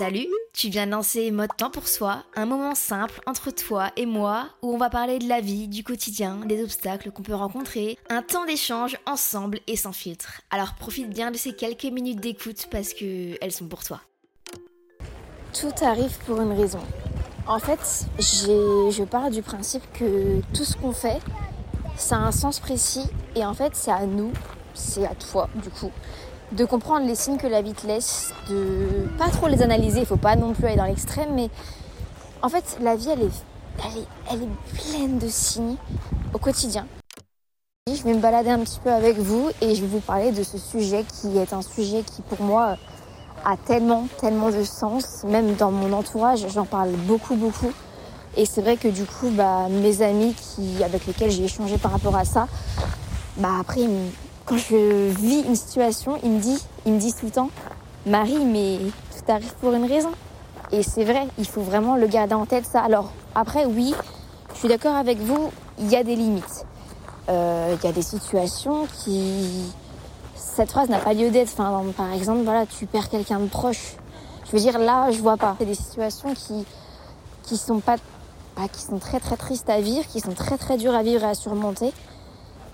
Salut, tu viens de lancer Mode Temps pour Soi, un moment simple entre toi et moi où on va parler de la vie, du quotidien, des obstacles qu'on peut rencontrer, un temps d'échange ensemble et sans filtre. Alors profite bien de ces quelques minutes d'écoute parce que elles sont pour toi. Tout arrive pour une raison. En fait, je pars du principe que tout ce qu'on fait, ça a un sens précis et en fait c'est à nous, c'est à toi du coup, de comprendre les signes que la vie te laisse, de pas trop les analyser, il faut pas non plus aller dans l'extrême, mais en fait la vie elle est, elle est, elle est pleine de signes au quotidien. Je vais me balader un petit peu avec vous et je vais vous parler de ce sujet qui est un sujet qui pour moi a tellement, tellement de sens. Même dans mon entourage, j'en parle beaucoup, beaucoup. Et c'est vrai que du coup, bah, mes amis qui, avec lesquels j'ai échangé par rapport à ça, bah après, quand je vis une situation, ils me disent, ils me disent tout le temps, Marie, mais tout arrive pour une raison. Et c'est vrai, il faut vraiment le garder en tête ça. Alors après, oui, je suis d'accord avec vous, il y a des limites. Euh, il y a des situations qui, cette phrase n'a pas lieu d'être. Enfin, par exemple, voilà, tu perds quelqu'un de proche. Je veux dire, là, je vois pas. C'est des situations qui, qui sont pas, qui sont très très tristes à vivre, qui sont très très dures à vivre et à surmonter.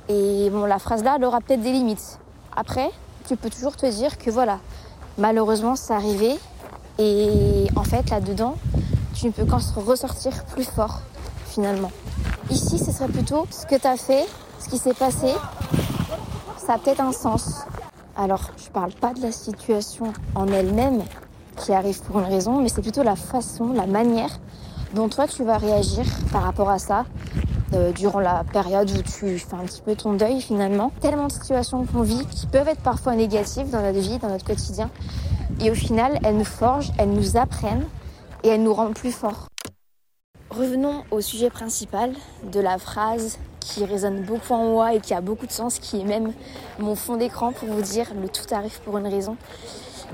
Et bon, la phrase là, elle aura peut-être des limites. Après, tu peux toujours te dire que voilà, malheureusement, c'est arrivé. Et en fait, là-dedans, tu ne peux qu'en ressortir plus fort, finalement. Ici, ce serait plutôt ce que tu as fait, ce qui s'est passé, ça a peut-être un sens. Alors, je parle pas de la situation en elle-même qui arrive pour une raison, mais c'est plutôt la façon, la manière dont toi tu vas réagir par rapport à ça euh, durant la période où tu fais un petit peu ton deuil finalement. Tellement de situations qu'on vit qui peuvent être parfois négatives dans notre vie, dans notre quotidien. Et au final, elles nous forgent, elles nous apprennent et elles nous rendent plus forts. Revenons au sujet principal de la phrase qui résonne beaucoup en moi et qui a beaucoup de sens, qui est même mon fond d'écran pour vous dire le tout arrive pour une raison.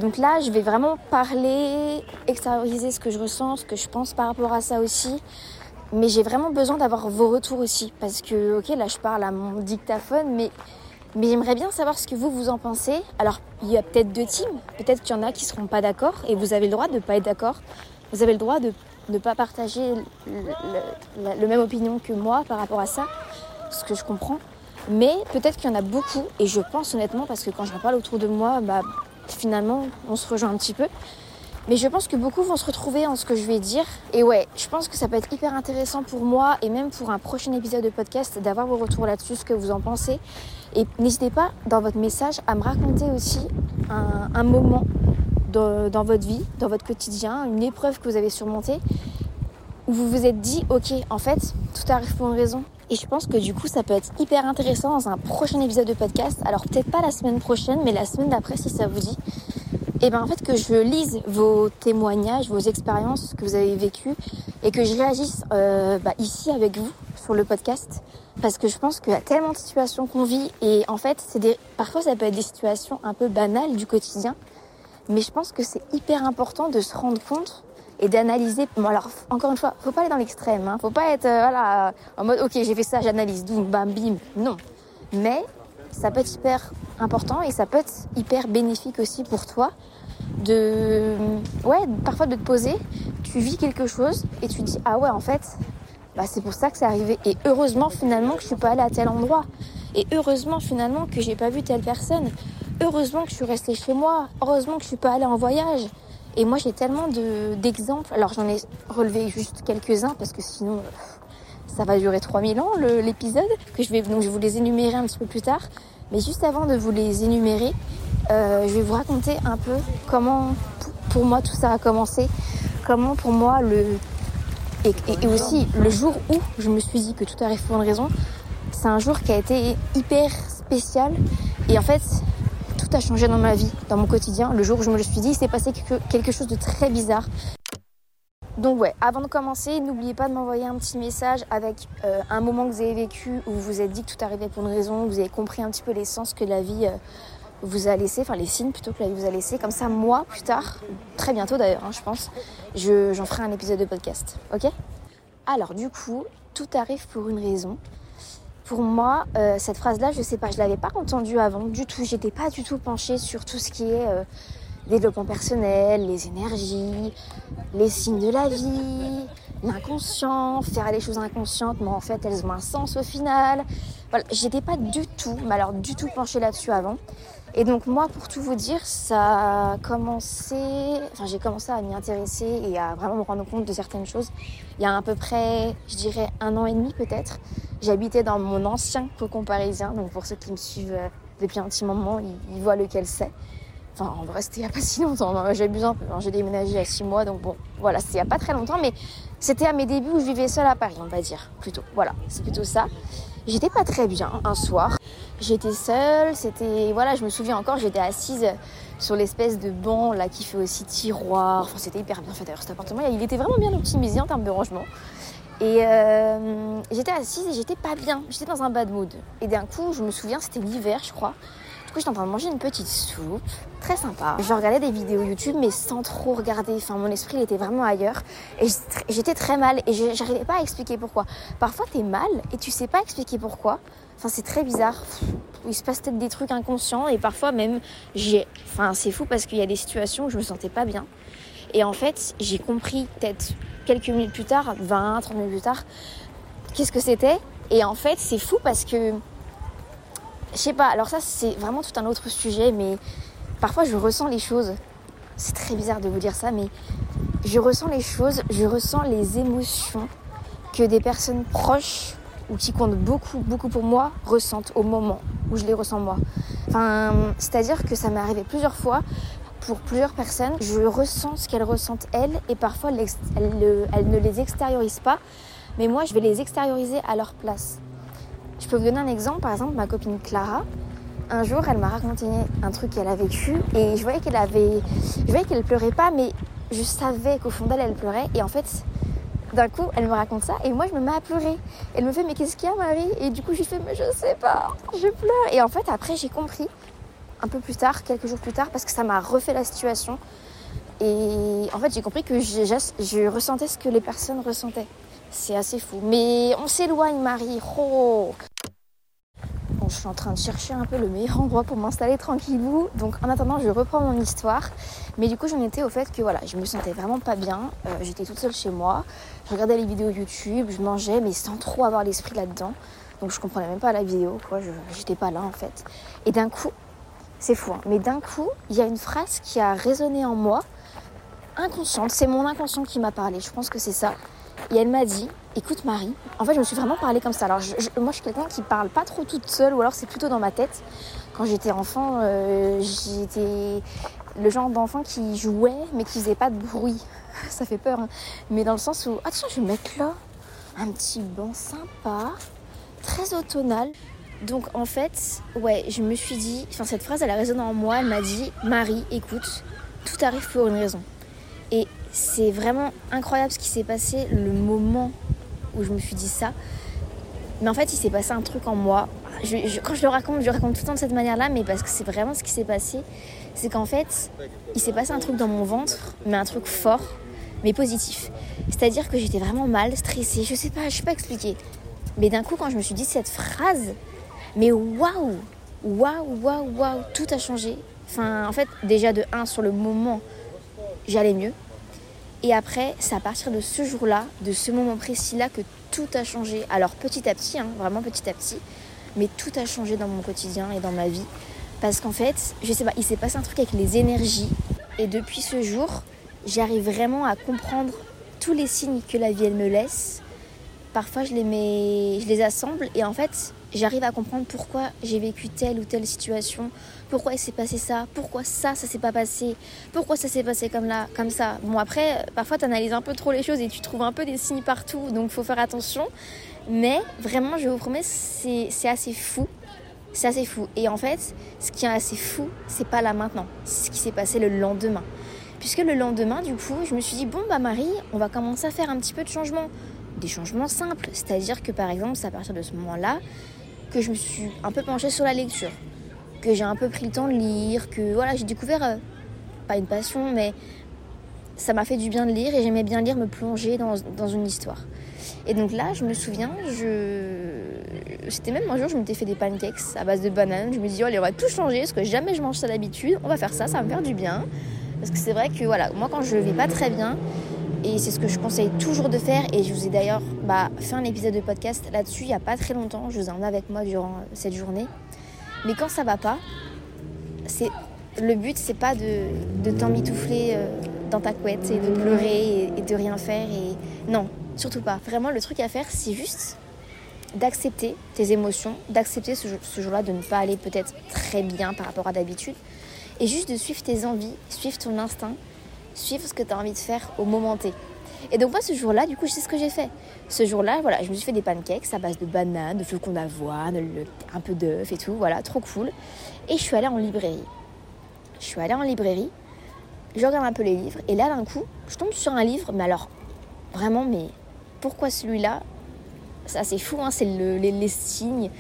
Donc là, je vais vraiment parler, extérioriser ce que je ressens, ce que je pense par rapport à ça aussi. Mais j'ai vraiment besoin d'avoir vos retours aussi. Parce que, ok, là, je parle à mon dictaphone, mais, mais j'aimerais bien savoir ce que vous, vous en pensez. Alors, il y a peut-être deux teams. Peut-être qu'il y en a qui ne seront pas d'accord et vous avez le droit de ne pas être d'accord. Vous avez le droit de ne pas partager le, le, même opinion que moi par rapport à ça ce que je comprends. Mais peut-être qu'il y en a beaucoup, et je pense honnêtement, parce que quand j'en parle autour de moi, bah, finalement, on se rejoint un petit peu. Mais je pense que beaucoup vont se retrouver en ce que je vais dire. Et ouais, je pense que ça peut être hyper intéressant pour moi et même pour un prochain épisode de podcast d'avoir vos retours là-dessus, ce que vous en pensez. Et n'hésitez pas dans votre message à me raconter aussi un, moment dans votre vie, dans votre quotidien, une épreuve que vous avez surmontée, où vous vous êtes dit, ok, en fait, tout arrive pour une raison. Et je pense que du coup, ça peut être hyper intéressant dans un prochain épisode de podcast. Alors peut-être pas la semaine prochaine, mais la semaine d'après, si ça vous dit. Et bien en fait que je lise vos témoignages, vos expériences que vous avez vécues et que je réagisse euh, bah, ici avec vous sur le podcast. Parce que je pense qu'il y a tellement de situations qu'on vit et en fait, c'est des... parfois ça peut être des situations un peu banales du quotidien. Mais je pense que c'est hyper important de se rendre compte et d'analyser. Bon, alors, encore une fois, faut pas aller dans l'extrême. Hein. Faut pas être euh, voilà, en mode, ok, j'ai fait ça, j'analyse, boum, bam, bim. Non. Mais ça peut être hyper important et ça peut être hyper bénéfique aussi pour toi de, ouais, parfois de te poser. Tu vis quelque chose et tu dis, ah ouais, en fait, bah, c'est pour ça que c'est arrivé. Et heureusement finalement que je suis pas allée à tel endroit. Et heureusement finalement que j'ai pas vu telle personne. Heureusement que je suis restée chez moi. Heureusement que je suis pas allée en voyage. Et moi j'ai tellement de, d'exemples. Alors j'en ai relevé juste quelques-uns parce que sinon ça va durer 3000 ans l'épisode. Que je vais donc je vais vous les énumérer un petit peu plus tard. Mais juste avant de vous les énumérer, euh, je vais vous raconter un peu comment pour moi tout ça a commencé. Comment pour moi le et, aussi, le jour où je me suis dit que tout arrive pour une raison, c'est un jour qui a été hyper spécial. Et en fait, tout a changé dans ma vie, dans mon quotidien. Le jour où je me le suis dit, il s'est passé quelque chose de très bizarre. Donc ouais, avant de commencer, n'oubliez pas de m'envoyer un petit message avec euh, un moment que vous avez vécu où vous vous êtes dit que tout arrivait pour une raison, vous avez compris un petit peu l'essence que la vie euh, vous a laissé, enfin les signes plutôt que la vie vous a laissé. Comme ça, moi, plus tard, très bientôt d'ailleurs, hein, je pense, j'en ferai un épisode de podcast. Ok? Alors, du coup, tout arrive pour une raison. Pour moi, euh, cette phrase-là, je sais pas, je l'avais pas entendue avant du tout. J'étais pas du tout penchée sur tout ce qui est euh, développement personnel, les énergies, les signes de la vie, l'inconscient, faire les choses inconscientes, mais en fait elles ont un sens au final. Voilà, j'étais pas du tout, mais alors du tout penchée là-dessus avant. Et donc moi, pour tout vous dire, ça a commencé, enfin j'ai commencé à m'y intéresser et à vraiment me rendre compte de certaines choses. Il y a à peu près, je dirais, un an et demi peut-être. J'habitais dans mon ancien cocon parisien, donc pour ceux qui me suivent euh, depuis un petit moment, ils, voient lequel c'est. Enfin, en vrai, c'était il n'y a pas si longtemps. J'abuse un peu. J'ai déménagé il y a six mois, donc bon, voilà, c'était il n'y a pas très longtemps, mais c'était à mes débuts où je vivais seule à Paris, on va dire, plutôt. Voilà, c'est plutôt ça. J'étais pas très bien un soir. J'étais seule, c'était voilà, je me souviens encore, j'étais assise sur l'espèce de banc là qui fait aussi tiroir. Enfin, c'était hyper bien fait d'ailleurs cet appartement. Il était vraiment bien optimisé en termes de rangement. Et euh, j'étais assise et j'étais pas bien. J'étais dans un bad mood. Et d'un coup, je me souviens, c'était l'hiver, je crois. Du coup, j'étais en train de manger une petite soupe, très sympa. Je regardais des vidéos YouTube, mais sans trop regarder. Enfin, mon esprit, il était vraiment ailleurs. Et j'étais très mal et j'arrivais pas à expliquer pourquoi. Parfois, t'es mal et tu sais pas expliquer pourquoi. Enfin, c'est très bizarre. Il se passe peut-être des trucs inconscients et parfois même, j'ai. Enfin, c'est fou parce qu'il y a des situations où je me sentais pas bien. Et en fait, j'ai compris peut-être quelques minutes plus tard, 20, 30 minutes plus tard, qu'est-ce que c'était. Et en fait, c'est fou parce que je sais pas, alors ça c'est vraiment tout un autre sujet, mais parfois je ressens les choses. C'est très bizarre de vous dire ça, mais je ressens les choses, je ressens les émotions que des personnes proches ou qui comptent beaucoup, beaucoup pour moi ressentent au moment où je les ressens moi. Enfin, c'est-à-dire que ça m'est arrivé plusieurs fois pour plusieurs personnes. Je ressens ce qu'elles ressentent elles et parfois elles, ne les extériorisent pas, mais moi je vais les extérioriser à leur place. Je peux vous donner un exemple. Par exemple, ma copine Clara, un jour, elle m'a raconté un truc qu'elle a vécu et je voyais qu'elle avait, je voyais qu'elle pleurait pas, mais je savais qu'au fond d'elle, elle pleurait. Et en fait, d'un coup, elle me raconte ça et moi, je me mets à pleurer. Elle me fait, mais qu'est-ce qu'il y a, Marie? Et du coup, je lui fais, mais je sais pas, je pleure. Et en fait, après, j'ai compris un peu plus tard, quelques jours plus tard, parce que ça m'a refait la situation. Et en fait, j'ai compris que je, je ressentais ce que les personnes ressentaient. C'est assez fou. Mais on s'éloigne, Marie. Oh je suis en train de chercher un peu le meilleur endroit pour m'installer tranquillou. Donc en attendant, je reprends mon histoire. Mais du coup, j'en étais au fait que voilà, je me sentais vraiment pas bien. Euh, j'étais toute seule chez moi. Je regardais les vidéos YouTube, je mangeais, mais sans trop avoir l'esprit là-dedans. Donc je comprenais même pas la vidéo, quoi. J'étais pas là en fait. Et d'un coup, c'est fou, hein, mais d'un coup, il y a une phrase qui a résonné en moi, inconsciente. C'est mon inconscient qui m'a parlé. Je pense que c'est ça. Et elle m'a dit, écoute Marie, en fait je me suis vraiment parlé comme ça. Alors moi je suis quelqu'un qui parle pas trop toute seule ou alors c'est plutôt dans ma tête. Quand j'étais enfant, euh, j'étais le genre d'enfant qui jouait mais qui faisait pas de bruit. ça fait peur. Hein. Mais dans le sens où, ah je vais mettre là un petit banc sympa, très automnal. Donc en fait, ouais, je me suis dit, enfin cette phrase elle a résonné en moi, elle m'a dit, Marie, écoute, tout arrive pour une raison. Et c'est vraiment incroyable ce qui s'est passé le moment où je me suis dit ça. Mais en fait, il s'est passé un truc en moi. quand je le raconte, je le raconte tout le temps de cette manière-là, mais parce que c'est vraiment ce qui s'est passé. C'est qu'en fait, il s'est passé un truc dans mon ventre, mais un truc fort, mais positif. C'est-à-dire que j'étais vraiment mal, stressée, je sais pas, je sais pas expliquer. Mais d'un coup, quand je me suis dit cette phrase, mais waouh, waouh, waouh, waouh, tout a changé. Enfin, en fait, déjà de 1 sur le moment, j'allais mieux. Et après, c'est à partir de ce jour-là, de ce moment précis-là, que tout a changé. Alors petit à petit, hein, vraiment petit à petit, mais tout a changé dans mon quotidien et dans ma vie. Parce qu'en fait, je sais pas, il s'est passé un truc avec les énergies. Et depuis ce jour, j'arrive vraiment à comprendre tous les signes que la vie elle me laisse. Parfois, je les mets, je les assemble et en fait, j'arrive à comprendre pourquoi j'ai vécu telle ou telle situation, pourquoi il s'est passé ça, pourquoi ça, ça s'est pas passé, pourquoi ça s'est passé comme là, comme ça? Bon après, parfois tu analyses un peu trop les choses et tu trouves un peu des signes partout, donc faut faire attention. Mais vraiment, je vous promets, c'est assez fou. C'est assez fou. Et en fait, ce qui est assez fou, c'est pas là maintenant, c'est ce qui s'est passé le lendemain. Puisque le lendemain, du coup, je me suis dit, bon, bah Marie, on va commencer à faire un petit peu de changement. Des changements simples. C'est-à-dire que par exemple, c'est à partir de ce moment-là que je me suis un peu penchée sur la lecture, que j'ai un peu pris le temps de lire, que voilà, j'ai découvert, euh, pas une passion, mais ça m'a fait du bien de lire et j'aimais bien lire, me plonger dans, dans, une histoire. Et donc là, je me souviens, je... c'était même un jour, je m'étais fait des pancakes à base de bananes. Je me dis, allez, on va tout changer, parce que jamais je mange ça d'habitude. On va faire ça, ça va me faire du bien. Parce que c'est vrai que voilà, moi quand je vais pas très bien, et c'est ce que je conseille toujours de faire. Et je vous ai d'ailleurs bah, fait un épisode de podcast là-dessus il n'y a pas très longtemps. Je vous en ai avec moi durant cette journée. Mais quand ça va pas, c'est le but c'est pas de, de t'emmitoufler euh, dans ta couette et de pleurer et, de rien faire. Non, surtout pas. Vraiment, le truc à faire, c'est juste d'accepter tes émotions, d'accepter ce, ce jour-là de ne pas aller peut-être très bien par rapport à d'habitude, et juste de suivre tes envies, suivre ton instinct, suivre ce que tu as envie de faire au moment T. Et donc moi ce jour-là, du coup, je sais ce que j'ai fait. Ce jour-là, voilà, je me suis fait des pancakes à base de bananes, de flocons d'avoine, un peu d'œuf et tout, voilà, trop cool. Et je suis allée en librairie. Je suis allée en librairie, je regarde un peu les livres, et là d'un coup, je tombe sur un livre, mais alors, vraiment, mais pourquoi celui-là? Ça c'est fou, hein, c'est les, les signes,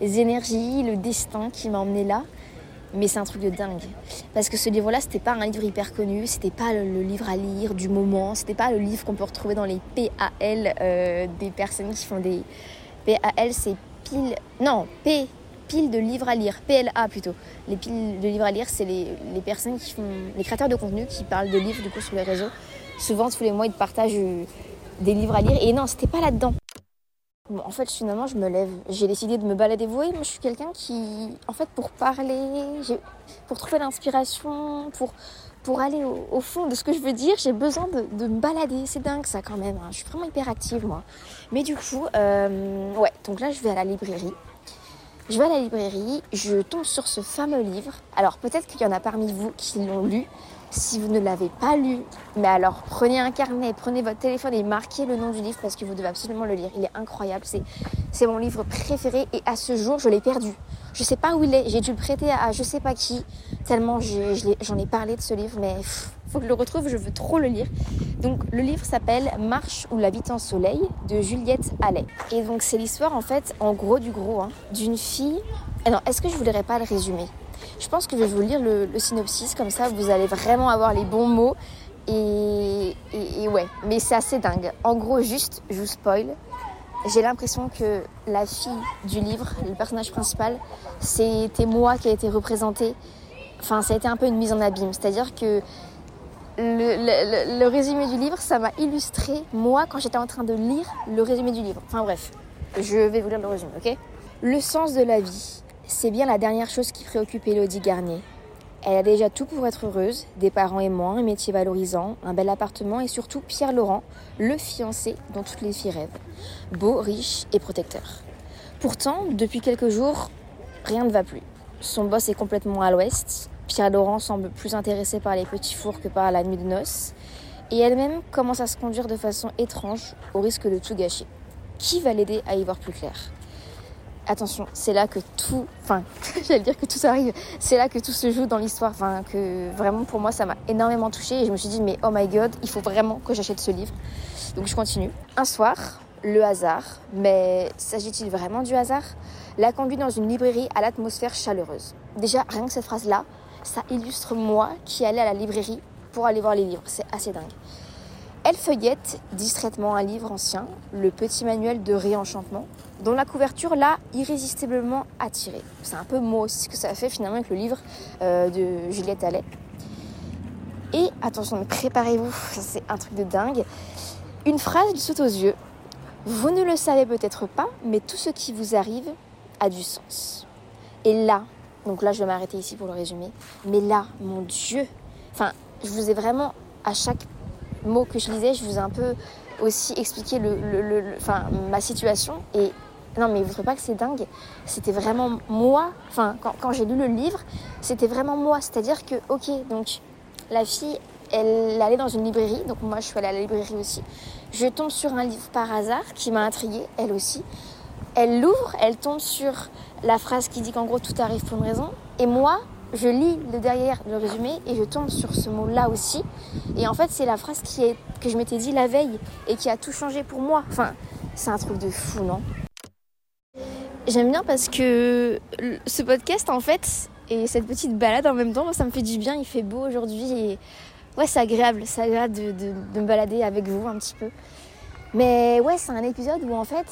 les énergies, le destin qui m'a emmené là. Mais c'est un truc de dingue. Parce que ce livre-là, c'était pas un livre hyper connu, c'était pas le, livre à lire du moment, c'était pas le livre qu'on peut retrouver dans les PAL euh, des personnes qui font des. PAL, c'est pile. Non, P, pile de livres à lire. PLA plutôt. Les piles de livres à lire, c'est les, personnes qui font. les créateurs de contenu qui parlent de livres du coup sur les réseaux. Souvent, tous les mois, ils partagent euh, des livres à lire. Et non, c'était pas là-dedans en fait, finalement, je me lève. J'ai décidé de me balader. Voyez, moi, je suis quelqu'un qui, en fait, pour parler, pour trouver l'inspiration, pour, pour aller au, fond de ce que je veux dire, j'ai besoin de, me balader. C'est dingue, ça, quand même. Hein. Je suis vraiment hyper active, moi. Mais du coup, euh, ouais, donc là, je vais à la librairie. Je vais à la librairie, je tombe sur ce fameux livre. Alors, peut-être qu'il y en a parmi vous qui l'ont lu. Si vous ne l'avez pas lu, mais alors prenez un carnet, prenez votre téléphone et marquez le nom du livre parce que vous devez absolument le lire. Il est incroyable, c'est mon livre préféré et à ce jour je l'ai perdu. Je sais pas où il est, j'ai dû le prêter à, je sais pas qui, tellement j'en ai, parlé de ce livre, mais il faut que je le retrouve, je veux trop le lire. Donc le livre s'appelle Marche ou en soleil de Juliette Allais. Et donc c'est l'histoire en fait, en gros du gros, hein, d'une fille. Alors est-ce que je voudrais pas le résumer? Je pense que je vais vous lire le, synopsis, comme ça vous allez vraiment avoir les bons mots. Et, ouais, mais c'est assez dingue. En gros, juste, je vous spoil, j'ai l'impression que la fille du livre, le personnage principal, c'était moi qui a été représenté. Enfin, ça a été un peu une mise en abîme. C'est-à-dire que le, le, résumé du livre, ça m'a illustré moi quand j'étais en train de lire le résumé du livre. Enfin bref, je vais vous lire le résumé, ok? Le sens de la vie. C'est bien la dernière chose qui préoccupe Elodie Garnier. Elle a déjà tout pour être heureuse, des parents aimants, un métier valorisant, un bel appartement et surtout Pierre Laurent, le fiancé dont toutes les filles rêvent. Beau, riche et protecteur. Pourtant, depuis quelques jours, rien ne va plus. Son boss est complètement à l'ouest, Pierre Laurent semble plus intéressé par les petits fours que par la nuit de noces, et elle-même commence à se conduire de façon étrange au risque de tout gâcher. Qui va l'aider à y voir plus clair? Attention, c'est là que tout, enfin, j'allais dire que tout arrive, c'est là que tout se joue dans l'histoire, enfin, que vraiment pour moi ça m'a énormément touchée et je me suis dit, mais oh my god, il faut vraiment que j'achète ce livre. Donc je continue. Un soir, le hasard, mais s'agit-il vraiment du hasard? L'a conduit dans une librairie à l'atmosphère chaleureuse. Déjà, rien que cette phrase-là, ça illustre moi qui allais à la librairie pour aller voir les livres. C'est assez dingue. Elle feuillette distraitement un livre ancien, le petit manuel de réenchantement, dont la couverture l'a irrésistiblement attirée. C'est un peu moi aussi ce que ça fait finalement avec le livre euh, de Juliette Allais. Et attention, préparez-vous, c'est un truc de dingue. Une phrase lui saute aux yeux. Vous ne le savez peut-être pas, mais tout ce qui vous arrive a du sens. Et là, donc là je vais m'arrêter ici pour le résumer, mais là, mon Dieu, enfin, je vous ai vraiment, à chaque mot que je lisais, je vous ai un peu aussi expliqué ma situation. Et non, mais vous ne trouvez pas que c'est dingue C'était vraiment moi, enfin, quand, quand j'ai lu le livre, c'était vraiment moi. C'est-à-dire que, ok, donc la fille, elle allait dans une librairie, donc moi je suis allée à la librairie aussi. Je tombe sur un livre par hasard qui m'a intriguée, elle aussi. Elle l'ouvre, elle tombe sur la phrase qui dit qu'en gros tout arrive pour une raison. Et moi, je lis le derrière le résumé et je tombe sur ce mot-là aussi. Et en fait, c'est la phrase qui est, que je m'étais dit la veille et qui a tout changé pour moi. Enfin, c'est un truc de fou, non? J'aime bien parce que ce podcast, en fait, et cette petite balade en même temps, ça me fait du bien. Il fait beau aujourd'hui et ouais, c'est agréable. C'est agréable de, de, me balader avec vous un petit peu. Mais ouais, c'est un épisode où en fait,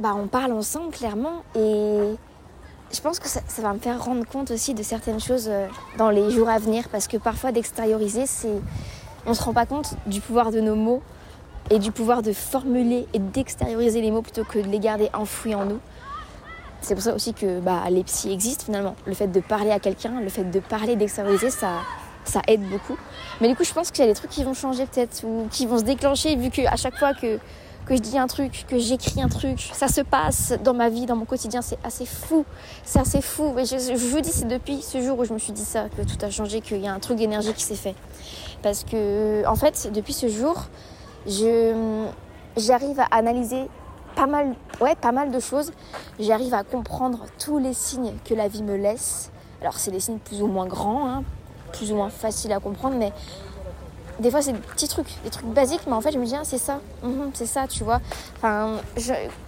bah, on parle ensemble clairement et je pense que ça, va me faire rendre compte aussi de certaines choses euh, dans les jours à venir parce que parfois d'extérioriser, c'est on se rend pas compte du pouvoir de nos mots et du pouvoir de formuler et d'extérioriser les mots plutôt que de les garder enfouis en nous. C'est pour ça aussi que bah, les psys existent finalement. Le fait de parler à quelqu'un, le fait de parler, d'extérioriser, ça, ça aide beaucoup. Mais du coup, je pense qu'il y a des trucs qui vont changer peut-être ou qui vont se déclencher vu qu'à chaque fois que, que je dis un truc, que j'écris un truc, ça se passe dans ma vie, dans mon quotidien. C'est assez fou. C'est assez fou. Mais je, vous dis, c'est depuis ce jour où je me suis dit ça que tout a changé, qu'il y a un truc d'énergie qui s'est fait. Parce que, en fait, depuis ce jour, j'arrive à analyser pas mal, ouais, pas mal de choses. J'arrive à comprendre tous les signes que la vie me laisse. Alors, c'est des signes plus ou moins grands, hein, plus ou moins faciles à comprendre, mais des fois, c'est des petits trucs, des trucs basiques, mais en fait, je me dis, ah, c'est ça, mhm, c'est ça, tu vois. Enfin,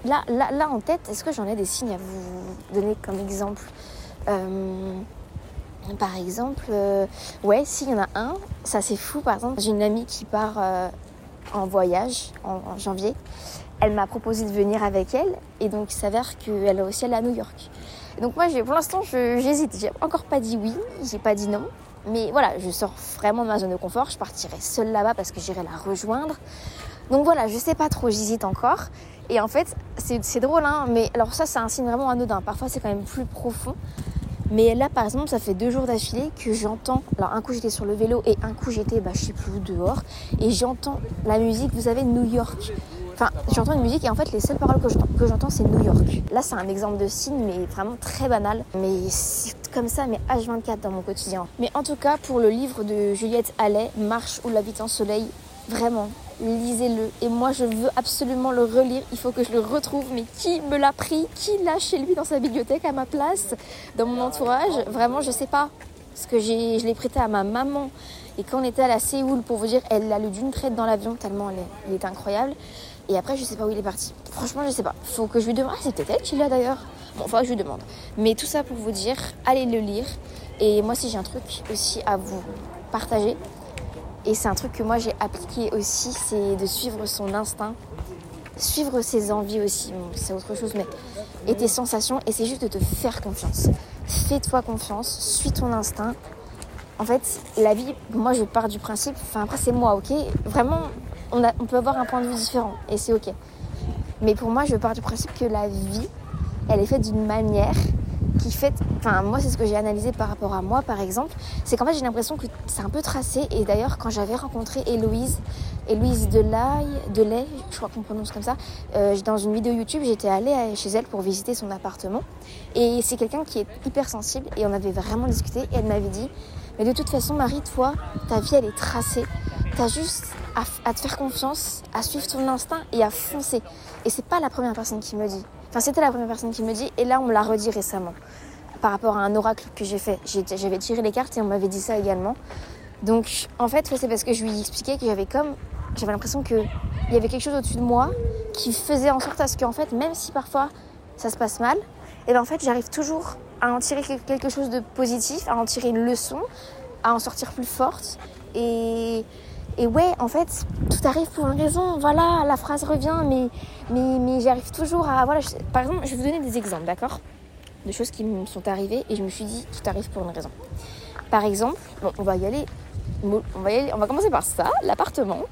là, là, là, en tête, est-ce que j'en ai des signes à vous donner comme exemple? Euh, Par exemple, euh, ouais, s'il y en a un, ça c'est fou, par exemple, j'ai une amie qui part euh, en voyage en janvier elle m'a proposé de venir avec elle et donc il s'avère qu'elle est aussi allée à New York. donc moi, pour l'instant, j'hésite. J'ai encore pas dit oui, j'ai pas dit non. Mais voilà, je sors vraiment de ma zone de confort. Je partirai seule là-bas parce que j'irai la rejoindre. Donc voilà, je sais pas trop, j'hésite encore. Et en fait, c'est drôle, hein, mais alors ça, c'est un signe vraiment anodin. Parfois, c'est quand même plus profond. Mais là, par exemple, ça fait deux jours d'affilée que j'entends. Alors, un coup, j'étais sur le vélo et un coup, j'étais, bah, je sais plus dehors. Et j'entends la musique, vous savez, New York. Enfin, j'entends une musique et en fait, les seules paroles que j'entends, c'est New York. Là, c'est un exemple de signe, mais vraiment très banal. Mais c'est comme ça, mais H24 dans mon quotidien. Mais en tout cas, pour le livre de Juliette Allais, Marche ou en soleil, vraiment, lisez-le. Et moi, je veux absolument le relire. Il faut que je le retrouve. Mais qui me l'a pris? Qui l'a chez lui dans sa bibliothèque à ma place? Dans mon entourage? Vraiment, je sais pas. Parce que je l'ai prêté à ma maman. Et quand on était à la Séoul, pour vous dire, elle l'a lu d'une traite dans l'avion, tellement elle est incroyable. Et après, je sais pas où il est parti. Franchement, je sais pas. Faut que je lui demande. Ah, c'est peut-être elle qui l'a d'ailleurs. Bon, enfin, je lui demande. Mais tout ça pour vous dire, allez le lire. Et moi, si j'ai un truc aussi à vous partager, et c'est un truc que moi j'ai appliqué aussi, c'est de suivre son instinct, suivre ses envies aussi. C'est autre chose, mais et tes sensations. Et c'est juste de te faire confiance. Fais-toi confiance, suis ton instinct. En fait, la vie, moi je pars du principe, enfin après c'est moi, ok? Vraiment, on, peut avoir un point de vue différent et c'est ok. Mais pour moi, je pars du principe que la vie, elle est faite d'une manière qui fait. Enfin, moi, c'est ce que j'ai analysé par rapport à moi, par exemple. C'est qu'en fait, j'ai l'impression que c'est un peu tracé. Et d'ailleurs, quand j'avais rencontré Héloïse, Héloïse Delay, Delay je crois qu'on prononce comme ça, euh, dans une vidéo YouTube, j'étais allée chez elle pour visiter son appartement. Et c'est quelqu'un qui est hyper sensible. Et on avait vraiment discuté. Et elle m'avait dit Mais de toute façon, Marie, toi, ta vie, elle est tracée. T'as juste à, te faire confiance, à suivre ton instinct et à foncer. Et c'est pas la première personne qui me dit. Enfin, c'était la première personne qui me dit, et là, on me l'a redit récemment. Par rapport à un oracle que j'ai fait. J'avais tiré les cartes et on m'avait dit ça également. Donc, en fait, c'est parce que je lui ai expliqué que j'avais comme. J'avais l'impression qu'il y avait quelque chose au-dessus de moi qui faisait en sorte à ce qu'en fait, même si parfois ça se passe mal, et bien en fait, j'arrive toujours à en tirer quelque chose de positif, à en tirer une leçon, à en sortir plus forte. Et, et ouais, en fait, tout arrive pour une raison. Voilà, la phrase revient, mais, mais, mais j'arrive toujours à. Voilà, par exemple, je vais vous donner des exemples, d'accord? De choses qui me sont arrivées et je me suis dit, tout arrive pour une raison. Par exemple, bon, on va y aller on va, on va commencer par ça, l'appartement.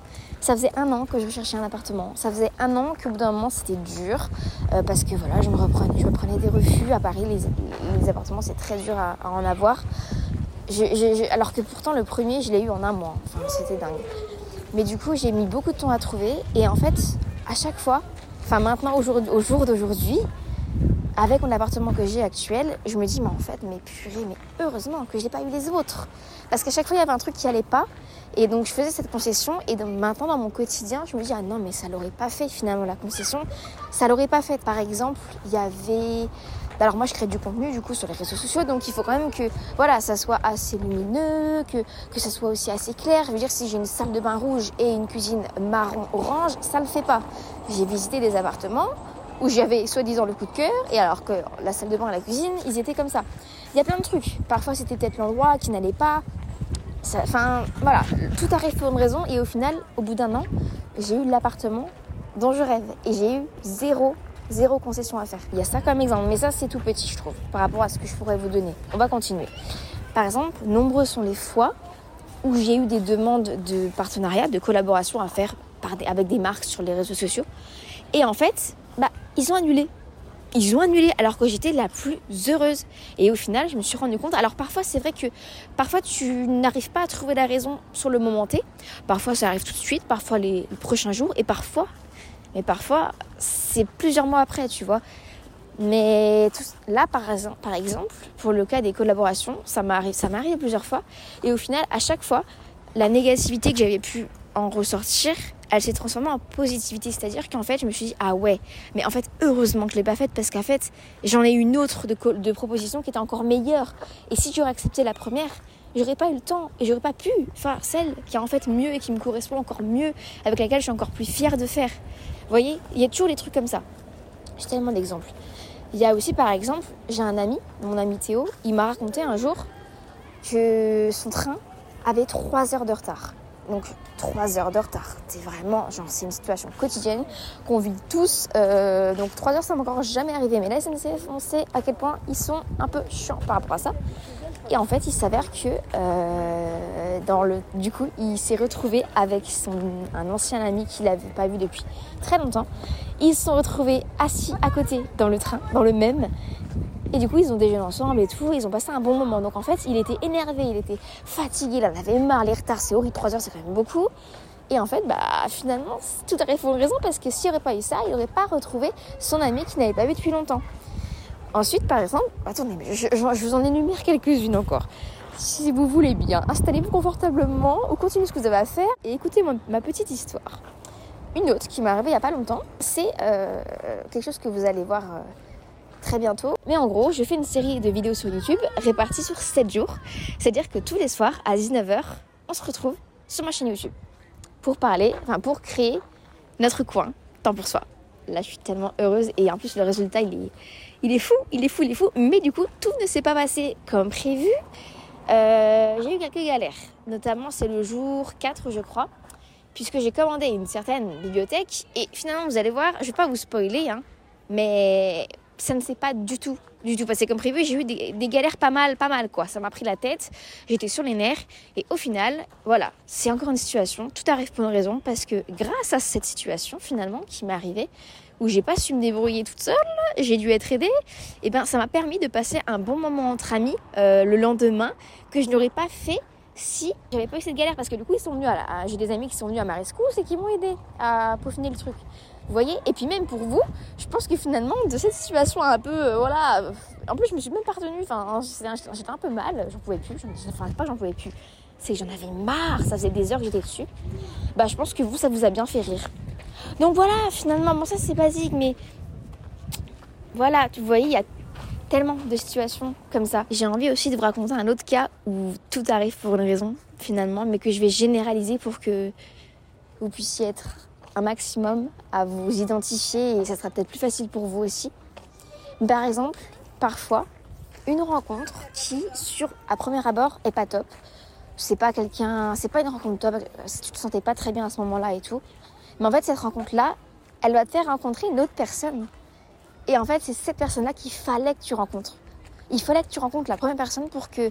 Ça faisait un an que je recherchais un appartement. Ça faisait un an qu'au bout d'un moment c'était dur euh, parce que voilà, je me reprenais, je me prenais des refus à Paris. Les, appartements c'est très dur à, en avoir. Alors que pourtant le premier je l'ai eu en un mois. C'était dingue. Mais du coup j'ai mis beaucoup de temps à trouver et en fait à chaque fois, enfin maintenant au jour, au jour d'aujourd'hui, avec mon appartement que j'ai actuel, je me dis mais en fait mais purée mais heureusement que j'ai pas eu les autres parce qu'à chaque fois il y avait un truc qui allait pas et donc je faisais cette concession et donc maintenant dans mon quotidien, je me dis ah non mais ça l'aurait pas fait finalement la concession, ça l'aurait pas fait. Par exemple, il y avait alors moi je crée du contenu du coup sur les réseaux sociaux donc il faut quand même que voilà ça soit assez lumineux, que, que ça soit aussi assez clair. Je veux dire si j'ai une salle de bain rouge et une cuisine marron orange, ça le fait pas. J'ai visité des appartements où j'avais soi-disant le coup de cœur et alors que la salle de bain et la cuisine ils étaient comme ça. Il y a plein de trucs. Parfois c'était peut-être l'endroit qui n'allait pas, Enfin, voilà, tout arrive pour une raison et au final, au bout d'un an, j'ai eu l'appartement dont je rêve et j'ai eu zéro, zéro concession à faire. Il y a ça comme exemple, mais ça c'est tout petit, je trouve, par rapport à ce que je pourrais vous donner. On va continuer. Par exemple, nombreux sont les fois où j'ai eu des demandes de partenariat, de collaboration à faire avec des marques sur les réseaux sociaux. Et en fait, bah, ils ont annulé ils ont annulé alors que j'étais la plus heureuse. Et au final, je me suis rendu compte. Alors parfois, c'est vrai que parfois tu n'arrives pas à trouver la raison sur le moment T. Parfois, ça arrive tout de suite, parfois les, prochains jours, et parfois, mais parfois, c'est plusieurs mois après, tu vois. Mais là, par, exemple, pour le cas des collaborations, ça m'arrive, ça plusieurs fois. Et au final, à chaque fois, la négativité que j'avais pu en ressortir, elle s'est transformée en positivité. C'est-à-dire qu'en fait, je me suis dit, ah ouais, mais en fait, heureusement que je l'ai pas faite parce qu'en fait, j'en ai une autre de, de proposition qui était encore meilleure. Et si j'aurais accepté la première, j'aurais pas eu le temps et j'aurais pas pu faire celle qui est en fait mieux et qui me correspond encore mieux, avec laquelle je suis encore plus fière de faire. Vous voyez, il y a toujours des trucs comme ça. J'ai tellement d'exemples. Il y a aussi, par exemple, j'ai un ami, mon ami Théo, il m'a raconté un jour que son train avait 3 heures de retard. Donc 3 heures de retard, c'est vraiment, genre c'est une situation quotidienne qu'on vit tous. Euh, donc 3 heures ça m'est encore jamais arrivé, mais la SNCF on sait à quel point ils sont un peu chiants par rapport à ça. Et en fait il s'avère que euh, dans le, du coup il s'est retrouvé avec son, un ancien ami qu'il n'avait pas vu depuis très longtemps. Ils se sont retrouvés assis à côté dans le train, dans le même. Et du coup, ils ont déjeuné ensemble et tout. Ils ont passé un bon moment. Donc en fait, il était énervé, il était fatigué, il en avait marre. Les retards, c'est horrible. 3 heures, c'est quand même beaucoup. Et en fait, bah, finalement, tout arrive pour une raison parce que s'il n'y aurait pas eu ça, il n'aurait pas retrouvé son ami qu'il n'avait pas vu depuis longtemps. Ensuite, par exemple, attendez, mais je, vous en énumère quelques-unes encore. Si vous voulez bien, installez-vous confortablement ou continuez ce que vous avez à faire et écoutez ma, petite histoire. Une autre qui m'est arrivée il n'y a pas longtemps, c'est euh, quelque chose que vous allez voir. Euh, très bientôt. Mais en gros, je fais une série de vidéos sur YouTube réparties sur 7 jours. C'est-à-dire que tous les soirs à 19h, on se retrouve sur ma chaîne YouTube pour parler, enfin pour créer notre coin, temps pour soi. Là, je suis tellement heureuse et en plus le résultat, il est, il est fou, il est fou, il est fou. Mais du coup, tout ne s'est pas passé comme prévu. Euh, j'ai eu quelques galères. Notamment, c'est le jour 4, je crois, puisque j'ai commandé une certaine bibliothèque. Et finalement, vous allez voir, je vais pas vous spoiler, hein, mais ça ne s'est pas du tout, du tout passé comme prévu. J'ai eu des, galères pas mal, pas mal quoi. Ça m'a pris la tête, j'étais sur les nerfs. Et au final, voilà, c'est encore une situation. Tout arrive pour une raison parce que grâce à cette situation finalement qui m'est arrivée, où j'ai pas su me débrouiller toute seule, j'ai dû être aidée, et ben ça m'a permis de passer un bon moment entre amis euh, le lendemain que je n'aurais pas fait si j'avais pas eu cette galère parce que du coup ils sont venus j'ai des amis qui sont venus à ma rescousse et qui m'ont aidé à peaufiner le truc. Vous voyez? Et puis même pour vous, je pense que finalement, de cette situation un peu, euh, voilà, en plus je me suis même partenue, enfin j'étais un peu mal, j'en pouvais plus, enfin pas j'en pouvais plus, c'est que j'en avais marre, ça faisait des heures que j'étais dessus. Bah je pense que vous, ça vous a bien fait rire. Donc voilà, finalement, bon ça c'est basique, mais voilà, tu voyez, il y a tellement de situations comme ça. J'ai envie aussi de vous raconter un autre cas où tout arrive pour une raison, finalement, mais que je vais généraliser pour que vous puissiez être un maximum à vous identifier et ça sera peut-être plus facile pour vous aussi. Par exemple, parfois, une rencontre qui, sur à premier abord, est pas top. C'est pas quelqu'un, c'est pas une rencontre top si tu te sentais pas très bien à ce moment-là et tout. Mais en fait, cette rencontre-là, elle va te faire rencontrer une autre personne. Et en fait, c'est cette personne-là qu'il fallait que tu rencontres. Il fallait que tu rencontres la première personne pour que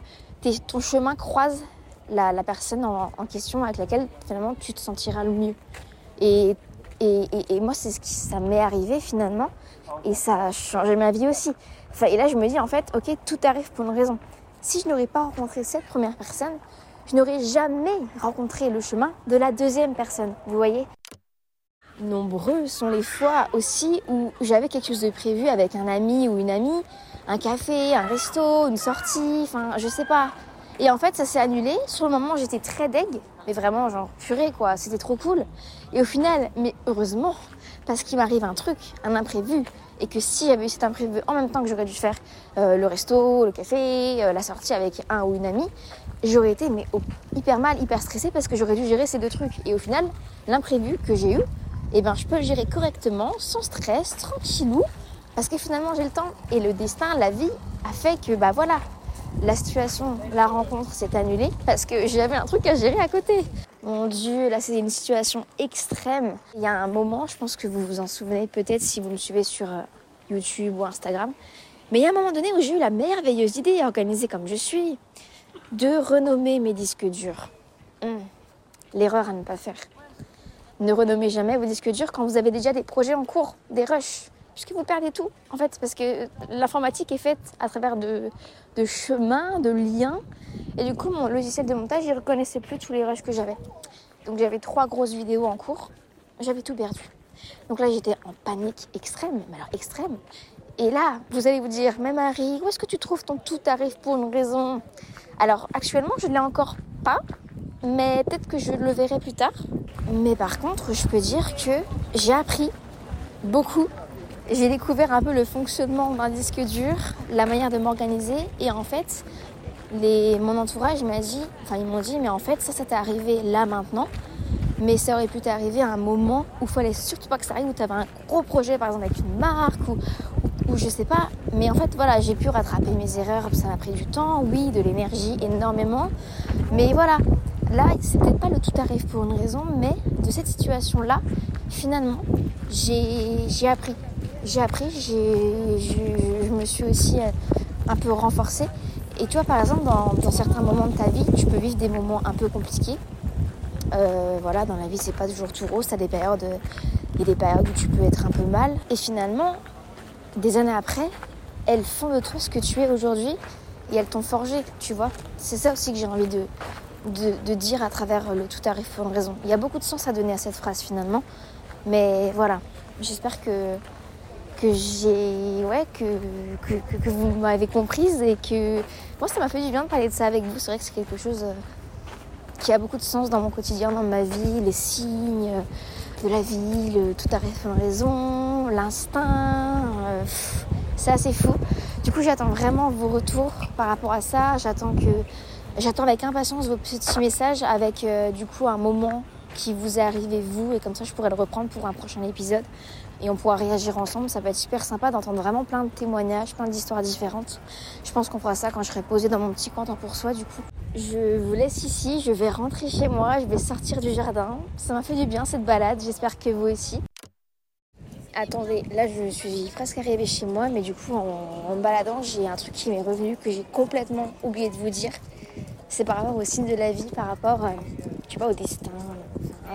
ton chemin croise la, personne en, question avec laquelle finalement tu te sentiras le mieux. Et, moi, c'est ce qui ça m'est arrivé finalement. Et ça a changé ma vie aussi. Et là, je me dis en fait, ok, tout arrive pour une raison. Si je n'aurais pas rencontré cette première personne, je n'aurais jamais rencontré le chemin de la deuxième personne. Vous voyez? Nombreux sont les fois aussi où j'avais quelque chose de prévu avec un ami ou une amie, un café, un resto, une sortie, enfin, je sais pas. Et en fait, ça s'est annulé. Sur le moment, j'étais très deg, mais vraiment, genre, purée, quoi, c'était trop cool. Et au final, mais heureusement, parce qu'il m'arrive un truc, un imprévu, et que si j'avais eu cet imprévu en même temps que j'aurais dû faire euh, le resto, le café, euh, la sortie avec un ou une amie, j'aurais été mais hyper mal, hyper stressée parce que j'aurais dû gérer ces deux trucs. Et au final, l'imprévu que j'ai eu, eh ben, je peux le gérer correctement, sans stress, tranquillou, parce que finalement j'ai le temps. Et le destin, la vie, a fait que, bah voilà, la situation, la rencontre s'est annulée parce que j'avais un truc à gérer à côté. Mon Dieu, là c'est une situation extrême. Il y a un moment, je pense que vous vous en souvenez peut-être si vous me suivez sur euh, YouTube ou Instagram, mais il y a un moment donné où j'ai eu la merveilleuse idée, organisée comme je suis, de renommer mes disques durs. Hum, l'erreur à ne pas faire. Ne renommez jamais vos disques durs quand vous avez déjà des projets en cours, des rushs, puisque vous perdez tout, en fait, parce que l'informatique est faite à travers de, chemins, de liens, et du coup, mon logiciel de montage, il reconnaissait plus tous les rushs que j'avais. Donc j'avais trois grosses vidéos en cours, j'avais tout perdu. Donc là, j'étais en panique extrême, mais alors extrême. Et là, vous allez vous dire, mais Marie, où est-ce que tu trouves ton tout arrive pour une raison? Alors actuellement, je ne l'ai encore pas, mais peut-être que je le verrai plus tard. Mais par contre, je peux dire que j'ai appris beaucoup. J'ai découvert un peu le fonctionnement d'un disque dur, la manière de m'organiser. Et en fait, mon entourage m'a dit, enfin ils m'ont dit, mais en fait ça, ça t'est arrivé là maintenant. Mais ça aurait pu t'arriver à un moment où il fallait surtout pas que ça arrive, où tu avais un gros projet par exemple avec une marque ou, ou je sais pas. Mais en fait voilà, j'ai pu rattraper mes erreurs, ça m'a pris du temps, oui, de l'énergie énormément. Mais voilà, Là, c'est peut-être pas le tout arrive pour une raison, mais de cette situation-là, finalement, j'ai appris. J'ai appris, je, me suis aussi euh, un peu renforcée. Et tu vois, par exemple, dans, certains moments de ta vie, tu peux vivre des moments un peu compliqués. Euh, voilà, dans la vie, c'est pas toujours tout rose. T'as des périodes, il y a des périodes où tu peux être un peu mal. Et finalement, des années après, elles font de toi ce que tu es aujourd'hui et elles t'ont forgé, tu vois. C'est ça aussi que j'ai envie de, de, dire à travers le tout arrive pour une raison. Il y a beaucoup de sens à donner à cette phrase finalement. Mais voilà, j'espère que, que j'ai ouais que, que, vous m'avez comprise et que moi ça m'a fait du bien de parler de ça avec vous. C'est vrai que c'est quelque chose euh, qui a beaucoup de sens dans mon quotidien, dans ma vie, les signes de la vie, le tout arrive pour une raison, l'instinct. Euh, c'est assez fou. Du coup, j'attends vraiment vos retours par rapport à ça. J'attends que J'attends avec impatience vos petits messages avec euh, du coup un moment qui vous est arrivé vous et comme ça je pourrais le reprendre pour un prochain épisode et on pourra réagir ensemble. Ça peut être super sympa d'entendre vraiment plein de témoignages, plein d'histoires différentes. Je pense qu'on fera ça quand je serai posée dans mon petit coin pour soi du coup. Je vous laisse ici, je vais rentrer chez moi, je vais sortir du jardin. Ça m'a fait du bien cette balade, j'espère que vous aussi. Attendez, là je suis presque arrivée chez moi, mais du coup en, en me baladant, j'ai un truc qui m'est revenu que j'ai complètement oublié de vous dire c'est par rapport au signe de la vie, par rapport, euh, au destin,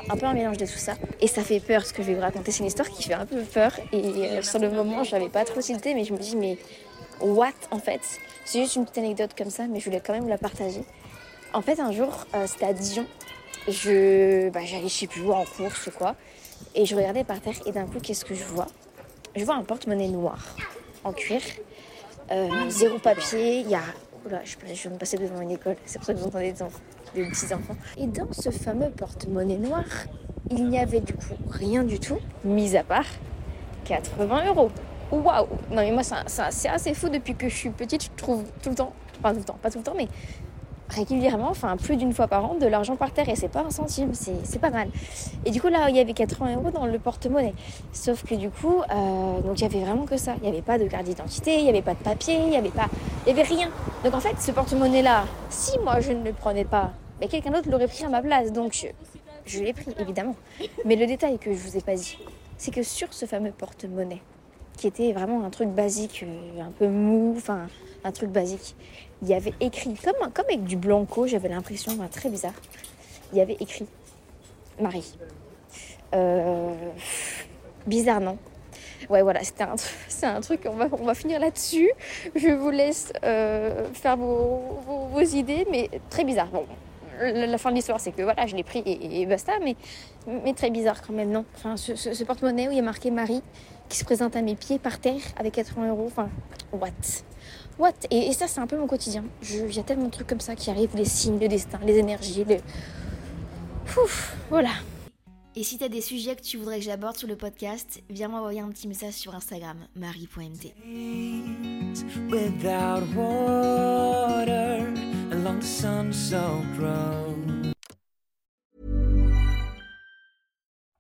un, peu un mélange de tout ça. Et ça fait peur, ce que je vais vous raconter, c'est une histoire qui fait un peu peur. Et euh, sur le moment, je n'avais pas trop tilté, mais je me dis, mais what en fait? C'est juste une petite anecdote comme ça, mais je voulais quand même la partager. En fait, un jour, euh, c'était à Dijon, je, bah, j'allais, je sais plus où, en course ou quoi, et je regardais par terre, et d'un coup, qu'est-ce que je vois? Je vois un porte-monnaie noir, en cuir, zéro papier, il y a je, vais me passer devant une école, c'est pour ça que vous entendez des, petits enfants. Et dans ce fameux porte-monnaie noir, il n'y avait du coup rien du tout, mis à part 80 euros. Waouh Non mais moi c'est assez fou depuis que je suis petite, je trouve tout le temps, enfin tout le temps, pas tout le temps, mais régulièrement, enfin plus d'une fois par an, de l'argent par terre et c'est pas un centime, c'est pas mal. Et du coup là, il y avait 80 euros dans le porte-monnaie. Sauf que du coup, euh, donc il y avait vraiment que ça. Il n'y avait pas de carte d'identité, il n'y avait pas de papier, il n'y avait pas, il y avait rien. Donc en fait, ce porte-monnaie là, si moi je ne le prenais pas, mais quelqu'un d'autre l'aurait pris à ma place. Donc je, l'ai pris évidemment. Mais le détail que je vous ai pas dit, c'est que sur ce fameux porte-monnaie, qui était vraiment un truc basique, euh, un peu mou, enfin un truc basique. Il y avait écrit, comme, comme avec du blanco, j'avais l'impression, très bizarre, il y avait écrit Marie. Euh, bizarre, non? Ouais, voilà, c'est un, truc, on va, on va finir là-dessus. Je vous laisse euh, faire vos, vos, idées, mais très bizarre. Bon, la, fin de l'histoire, c'est que voilà, je l'ai pris et, basta, mais, mais très bizarre quand même, non? Enfin, ce, porte-monnaie où il y a marqué Marie qui se présente à mes pieds par terre avec 80 euros, enfin, what? What? Et, ça, c'est un peu mon quotidien. Il y a tellement de trucs comme ça qui arrivent, les signes, le destin, les énergies, le... Ouf, voilà. Et si t'as des sujets que tu voudrais que j'aborde sur le podcast, viens m'envoyer un petit message sur Instagram, marie.mt.